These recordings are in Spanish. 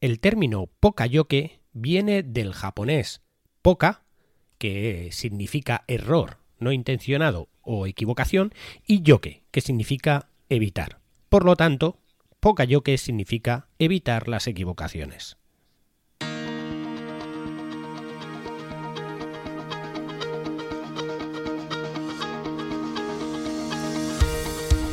El término pokayoke viene del japonés poka, que significa error no intencionado o equivocación, y yoke, que significa evitar. Por lo tanto, pokayoke significa evitar las equivocaciones.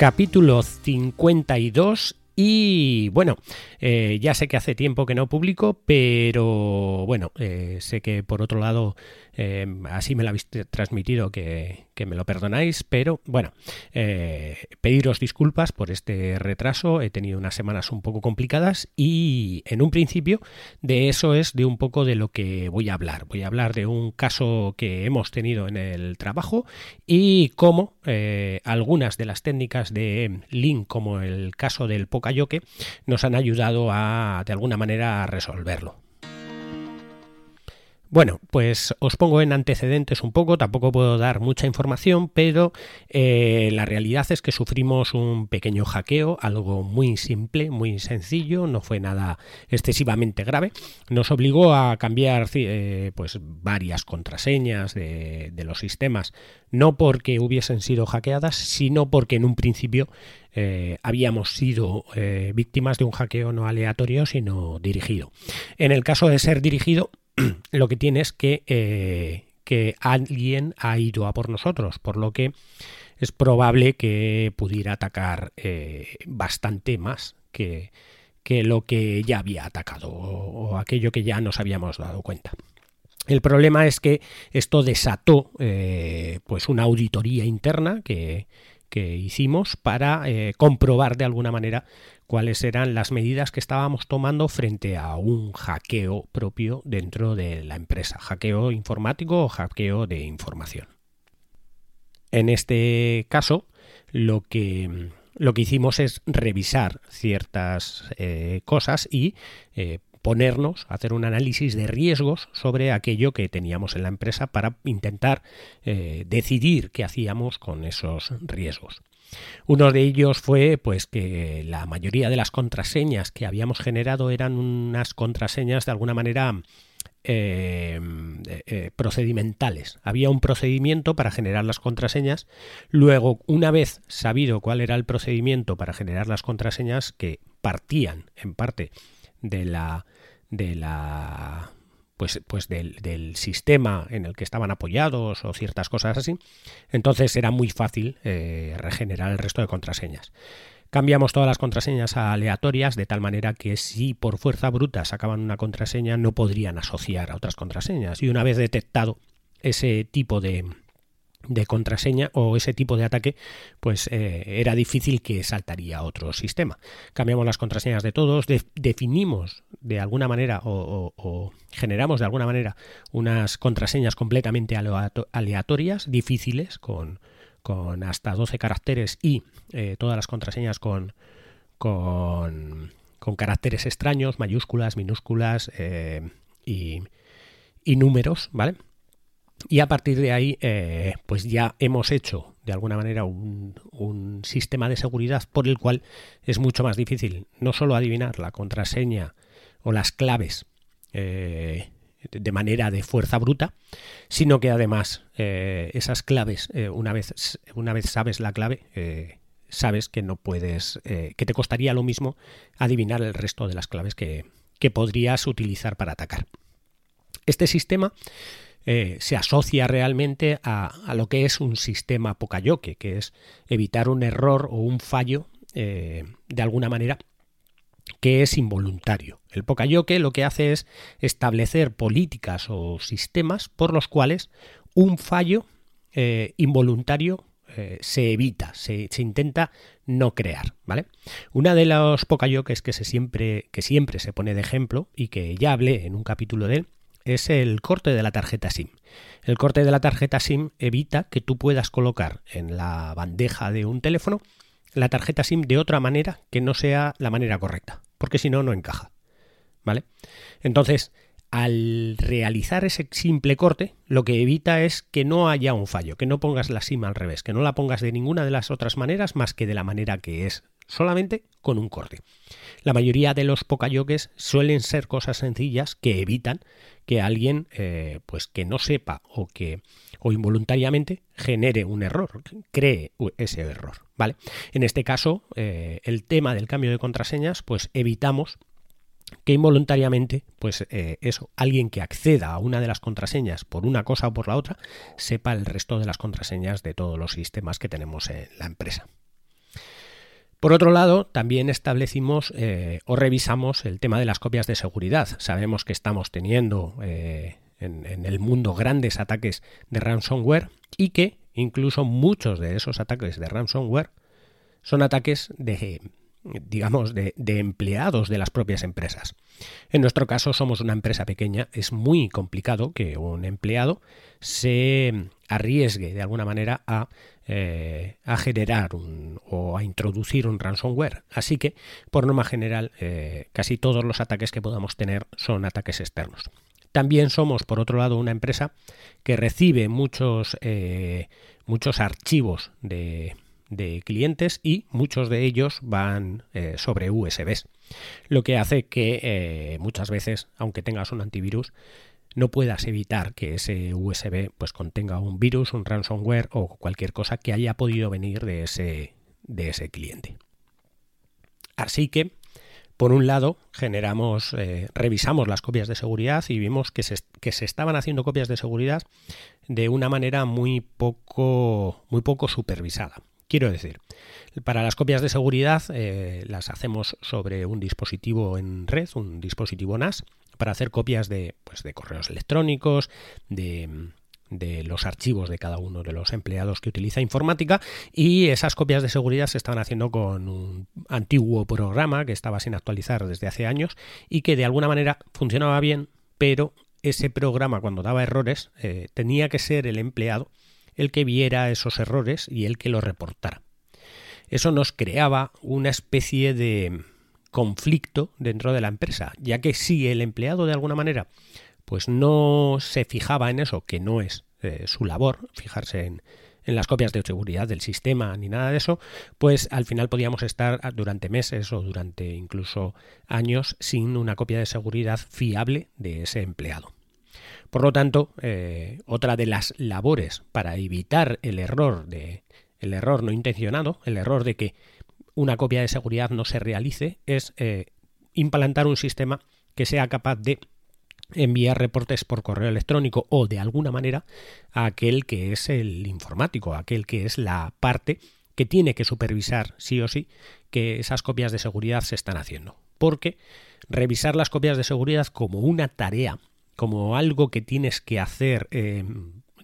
Capítulo 52 y bueno, eh, ya sé que hace tiempo que no publico, pero bueno, eh, sé que por otro lado eh, así me lo habéis transmitido que, me lo perdonáis, pero bueno, pediros disculpas por este retraso, he tenido unas semanas un poco complicadas y en un principio de eso es de un poco de lo que voy a hablar. Voy a hablar de un caso que hemos tenido en el trabajo y cómo algunas de las técnicas de Link, como el caso del Pokayoke, nos han ayudado a, de alguna manera, a resolverlo. Bueno, pues os pongo en antecedentes un poco, tampoco puedo dar mucha información, pero eh, la realidad es que sufrimos un pequeño hackeo, algo muy simple, muy sencillo, no fue nada excesivamente grave. Nos obligó a cambiar eh, pues varias contraseñas de, los sistemas, no porque hubiesen sido hackeadas, sino porque en un principio eh, habíamos sido víctimas de un hackeo no aleatorio, sino dirigido. En el caso de ser dirigido, lo que tiene es que, eh, que alguien ha ido a por nosotros, por lo que es probable que pudiera atacar eh, bastante más que, que, lo que ya había atacado o, aquello que ya nos habíamos dado cuenta. El problema es que esto desató eh, pues una auditoría interna que, que hicimos para comprobar de alguna manera cuáles eran las medidas que estábamos tomando frente a un hackeo propio dentro de la empresa, hackeo informático o hackeo de información. En este caso, lo que, lo que hicimos es revisar ciertas eh, cosas y eh, ponernos a hacer un análisis de riesgos sobre aquello que teníamos en la empresa para intentar eh, decidir qué hacíamos con esos riesgos. Uno de ellos fue pues que la mayoría de las contraseñas que habíamos generado eran unas contraseñas de alguna manera eh, eh, procedimentales. Había un procedimiento para generar las contraseñas. Luego, una vez sabido cuál era el procedimiento para generar las contraseñas, que partían en parte de la de la pues, pues del, sistema en el que estaban apoyados o ciertas cosas así, entonces era muy fácil eh, regenerar el resto de contraseñas. Cambiamos todas las contraseñas a aleatorias de tal manera que si por fuerza bruta sacaban una contraseña no podrían asociar a otras contraseñas. Y una vez detectado ese tipo de, de contraseña o ese tipo de ataque, pues eh, era difícil que saltaría otro sistema. Cambiamos las contraseñas de todos, definimos de alguna manera o, generamos de alguna manera unas contraseñas completamente aleatorias, difíciles, con, con hasta 12 caracteres y eh, todas las contraseñas con, con, con, caracteres extraños, mayúsculas, minúsculas eh, y, y números, ¿vale? Y a partir de ahí, eh, pues ya hemos hecho de alguna manera un, sistema de seguridad por el cual es mucho más difícil no solo adivinar la contraseña o las claves eh, de manera de fuerza bruta, sino que además eh, esas claves, una, vez, una vez sabes la clave, sabes que no puedes, que te costaría lo mismo adivinar el resto de las claves que, que podrías utilizar para atacar. Este sistema eh, se asocia realmente a, lo que es un sistema Pokayoke, que es evitar un error o un fallo eh, de alguna manera que es involuntario. El Pokayoke lo que hace es establecer políticas o sistemas por los cuales un fallo eh, involuntario se evita, se, intenta no crear, ¿vale? Una de los pocayokes que, se siempre, que siempre se pone de ejemplo y que ya hablé en un capítulo de él es el corte de la tarjeta SIM. El corte de la tarjeta SIM evita que tú puedas colocar en la bandeja de un teléfono la tarjeta SIM de otra manera que no sea la manera correcta, porque si no, no encaja. ¿Vale? Entonces, al realizar ese simple corte, lo que evita es que no haya un fallo, que no pongas la SIM al revés, que no la pongas de ninguna de las otras maneras más que de la manera que es, solamente con un corte. La mayoría de los pokayokes suelen ser cosas sencillas que evitan que alguien, eh, pues que no sepa o que o involuntariamente genere un error, cree ese error, ¿vale? En este caso, eh, el tema del cambio de contraseñas, pues evitamos que involuntariamente, pues eh, eso, alguien que acceda a una de las contraseñas por una cosa o por la otra, sepa el resto de las contraseñas de todos los sistemas que tenemos en la empresa. Por otro lado, también establecimos eh, o revisamos el tema de las copias de seguridad. Sabemos que estamos teniendo eh, en, en el mundo grandes ataques de ransomware y que incluso muchos de esos ataques de ransomware son ataques de digamos, de, empleados de las propias empresas. En nuestro caso somos una empresa pequeña, es muy complicado que un empleado se arriesgue de alguna manera a, eh, generar o a introducir un ransomware. Así que, por norma general, eh, casi todos los ataques que podamos tener son ataques externos. También somos, por otro lado, una empresa que recibe muchos, eh, muchos archivos de, de clientes y muchos de ellos van eh, sobre USBs. Lo que hace que eh, muchas veces, aunque tengas un antivirus, no puedas evitar que ese USB pues contenga un virus, un ransomware o cualquier cosa que haya podido venir de ese, de ese cliente. Así que, por un lado, generamos, eh, revisamos las copias de seguridad y vimos que se, que se estaban haciendo copias de seguridad de una manera muy poco, muy poco supervisada. Quiero decir, para las copias de seguridad eh, las hacemos sobre un dispositivo en red, un dispositivo NAS, para hacer copias de, pues, de correos electrónicos, de, de los archivos de cada uno de los empleados que utiliza informática y esas copias de seguridad se estaban haciendo con un antiguo programa que estaba sin actualizar desde hace años y que de alguna manera funcionaba bien, pero ese programa cuando daba errores eh, tenía que ser el empleado el que viera esos errores y el que los reportara. Eso nos creaba una especie de conflicto dentro de la empresa, ya que si el empleado de alguna manera pues no se fijaba en eso, que no es eh, su labor, fijarse en, en las copias de seguridad del sistema ni nada de eso, pues al final podíamos estar durante meses o durante incluso años sin una copia de seguridad fiable de ese empleado. Por lo tanto, eh, otra de las labores para evitar el error de el error no intencionado, el error de que una copia de seguridad no se realice, es eh, implantar un sistema que sea capaz de enviar reportes por correo electrónico o de alguna manera a aquel que es el informático, a aquel que es la parte que tiene que supervisar sí o sí que esas copias de seguridad se están haciendo. Porque revisar las copias de seguridad como una tarea como algo que tienes que hacer, eh,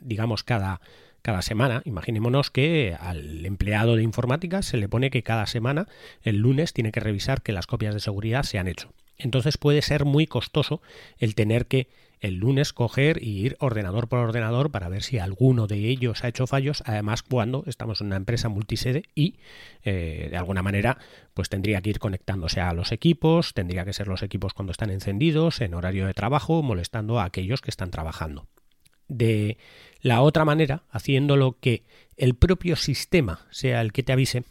digamos, cada, cada semana. Imaginémonos que al empleado de informática se le pone que cada semana, el lunes, tiene que revisar que las copias de seguridad se han hecho. Entonces puede ser muy costoso el tener que el lunes coger y ir ordenador por ordenador para ver si alguno de ellos ha hecho fallos, además cuando estamos en una empresa multisede y eh, de alguna manera pues tendría que ir conectándose a los equipos, tendría que ser los equipos cuando están encendidos, en horario de trabajo, molestando a aquellos que están trabajando. De la otra manera, haciéndolo que el propio sistema sea el que te avise,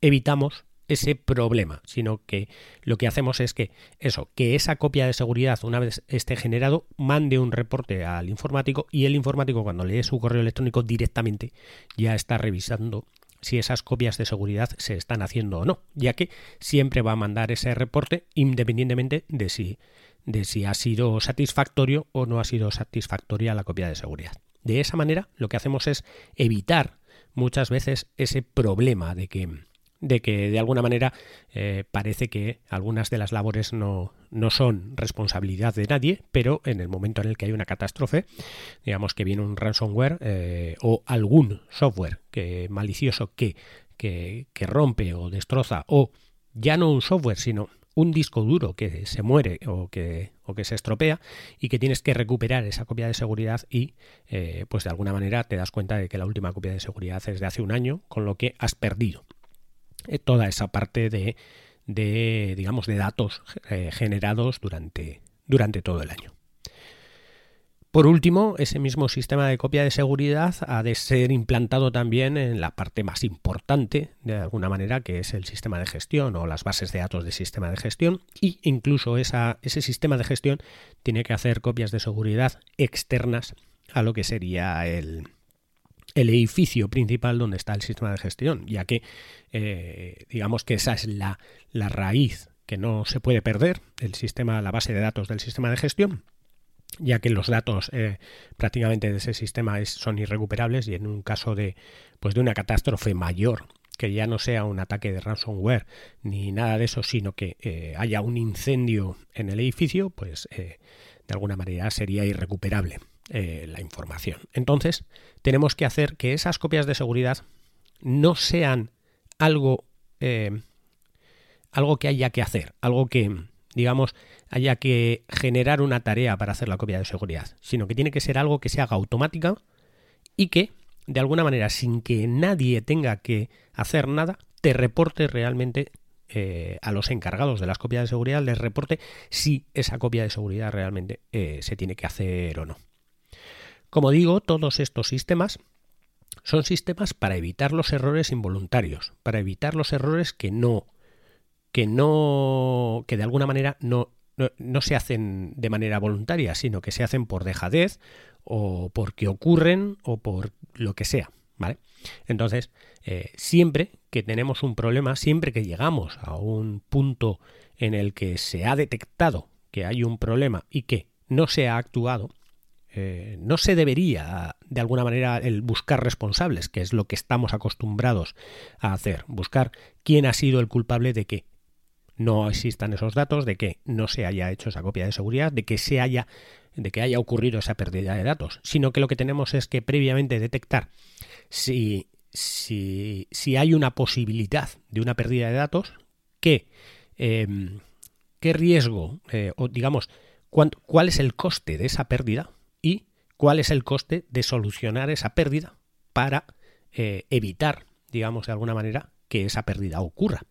evitamos ese problema, sino que lo que hacemos es que eso, que esa copia de seguridad una vez esté generado, mande un reporte al informático y el informático cuando lee su correo electrónico directamente ya está revisando si esas copias de seguridad se están haciendo o no, ya que siempre va a mandar ese reporte independientemente de si, de si ha sido satisfactorio o no ha sido satisfactoria la copia de seguridad. De esa manera lo que hacemos es evitar muchas veces ese problema de que de que de alguna manera eh, parece que algunas de las labores no, no, son responsabilidad de nadie, pero en el momento en el que hay una catástrofe, digamos que viene un ransomware eh, o algún software que, malicioso que, que, que rompe o destroza o ya no un software, sino un disco duro que se muere o que, o que se estropea y que tienes que recuperar esa copia de seguridad y eh, pues de alguna manera te das cuenta de que la última copia de seguridad es de hace un año, con lo que has perdido toda esa parte de, digamos, de datos eh, generados durante, durante todo el año. Por último, ese mismo sistema de copia de seguridad ha de ser implantado también en la parte más importante, de alguna manera, que es el sistema de gestión o las bases de datos del sistema de gestión. Y incluso ese sistema de gestión tiene que hacer copias de seguridad externas a lo que sería el, el edificio principal donde está el sistema de gestión, ya que eh, digamos que esa es la, la raíz que no se puede perder, el sistema, la base de datos del sistema de gestión, ya que los datos eh, prácticamente de ese sistema son irrecuperables y en un caso de, pues de una catástrofe mayor que ya no sea un ataque de ransomware ni nada de eso, sino que eh, haya un incendio en el edificio, pues de alguna manera sería irrecuperable. Eh, la información. Entonces, tenemos que hacer que esas copias de seguridad no sean algo, eh, algo que haya que hacer, algo que, digamos, haya que generar una tarea para hacer la copia de seguridad, sino que tiene que ser algo que se haga automática y que, de alguna manera, sin que nadie tenga que hacer nada, te reporte realmente eh, a los encargados de las copias de seguridad, les reporte si esa copia de seguridad realmente se tiene que hacer o no. Como digo, todos estos sistemas son sistemas para evitar los errores involuntarios, para evitar los errores que no, que no, que de alguna manera no, no, se hacen de manera voluntaria, sino que se hacen por dejadez o porque ocurren o por lo que sea, ¿vale? Entonces, eh, siempre que tenemos un problema, siempre que llegamos a un punto en el que se ha detectado que hay un problema y que no se ha actuado, eh, no se debería de alguna manera el buscar responsables, que es lo que estamos acostumbrados a hacer, buscar quién ha sido el culpable de que no existan esos datos, de que no se haya hecho esa copia de seguridad, de que se haya de que haya ocurrido esa pérdida de datos, sino que lo que tenemos es que previamente detectar si, si, si hay una posibilidad de una pérdida de datos, qué, em, riesgo, eh, o digamos, cuál es el coste de esa pérdida, cuál es el coste de solucionar esa pérdida para eh, evitar, digamos de alguna manera, que esa pérdida ocurra.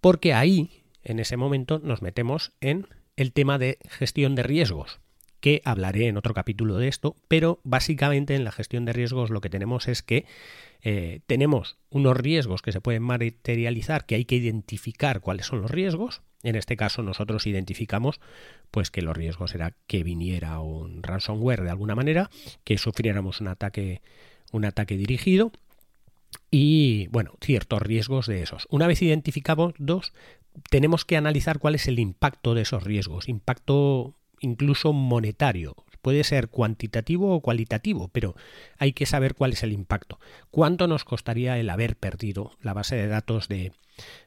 Porque ahí, en ese momento, nos metemos en el tema de gestión de riesgos, que hablaré en otro capítulo de esto, pero básicamente en la gestión de riesgos lo que tenemos es que eh, tenemos unos riesgos que se pueden materializar, que hay que identificar cuáles son los riesgos, en este caso nosotros identificamos pues que los riesgos era que viniera un ransomware de alguna manera, que sufriéramos un ataque un ataque dirigido y bueno, ciertos riesgos de esos. Una vez identificamos dos, tenemos que analizar cuál es el impacto de esos riesgos, impacto incluso monetario, Puede ser cuantitativo o cualitativo, pero hay que saber cuál es el impacto. ¿Cuánto nos costaría el haber perdido la base de datos de,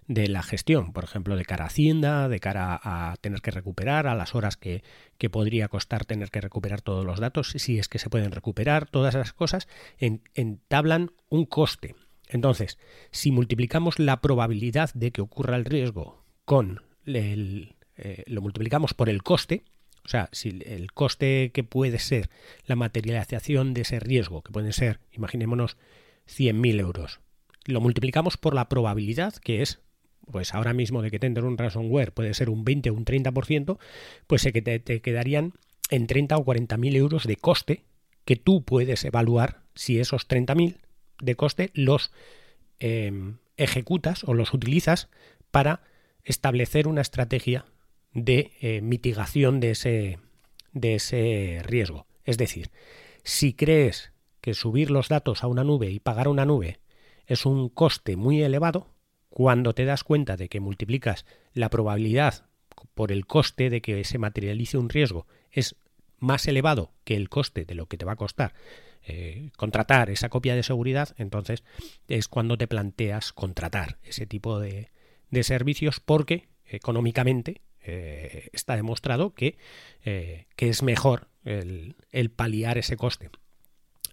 la gestión? Por ejemplo, de cara a Hacienda, de cara a tener que recuperar, a las horas que, podría costar tener que recuperar todos los datos, si es que se pueden recuperar, todas esas cosas entablan un coste. Entonces, si multiplicamos la probabilidad de que ocurra el riesgo con el, eh, lo multiplicamos por el coste, o sea, si el coste que puede ser la materialización de ese riesgo, que pueden ser, imaginémonos, 100.000 euros, lo multiplicamos por la probabilidad que es, pues ahora mismo de que tendrá un ransomware puede ser un 20 o un 30%, pues se que te, quedarían en 30 o 40.000 euros de coste que tú puedes evaluar si esos 30.000 de coste los em, ejecutas o los utilizas para establecer una estrategia de eh, mitigación de ese, de ese riesgo. Es decir, si crees que subir los datos a una nube y pagar una nube es un coste muy elevado, cuando te das cuenta de que multiplicas la probabilidad por el coste de que se materialice un riesgo es más elevado que el coste de lo que te va a costar eh, contratar esa copia de seguridad, entonces es cuando te planteas contratar ese tipo de, servicios porque económicamente eh, está demostrado que, que es mejor el, el, paliar ese coste.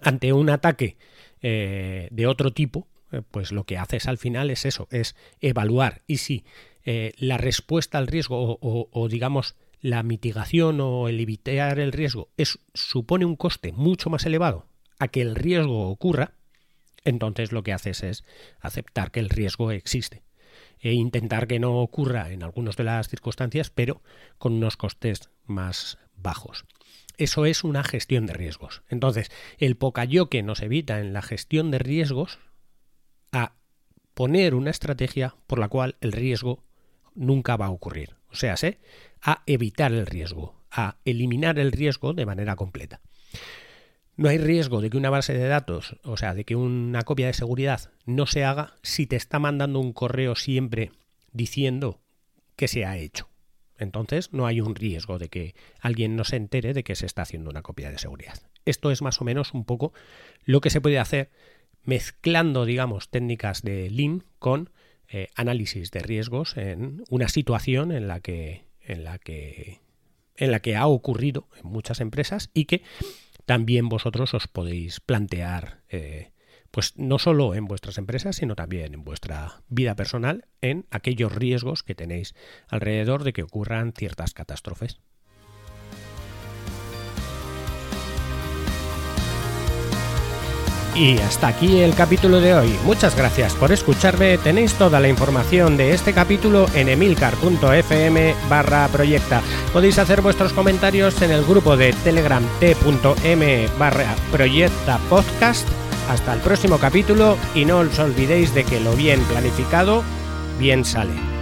Ante un ataque de otro tipo, pues lo que haces al final es eso, es evaluar y si la respuesta al riesgo o digamos la mitigación o el evitar el riesgo es, supone un coste mucho más elevado a que el riesgo ocurra, entonces lo que haces es aceptar que el riesgo existe e intentar que no ocurra en algunas de las circunstancias, pero con unos costes más bajos. Eso es una gestión de riesgos. Entonces, el que nos evita en la gestión de riesgos a poner una estrategia por la cual el riesgo nunca va a ocurrir. O sea, a evitar el riesgo, a eliminar el riesgo de manera completa. No hay riesgo de que una base de datos, o sea, de que una copia de seguridad no se haga si te está mandando un correo siempre diciendo que se ha hecho. Entonces no hay un riesgo de que alguien no se entere de que se está haciendo una copia de seguridad. Esto es más o menos un poco lo que se puede hacer mezclando, digamos, técnicas de Lean con eh, análisis de riesgos en una situación en la que en la que en la que ha ocurrido en muchas empresas y que también vosotros os podéis plantear eh, pues no solo en vuestras empresas sino también en vuestra vida personal en aquellos riesgos que tenéis alrededor de que ocurran ciertas catástrofes. Y hasta aquí el capítulo de hoy. Muchas gracias por escucharme. Tenéis toda la información de este capítulo en emilcar.fm barra proyecta. Podéis hacer vuestros comentarios en el grupo de telegram t.m barra proyecta podcast. Hasta el próximo capítulo y no os olvidéis de que lo bien planificado bien sale.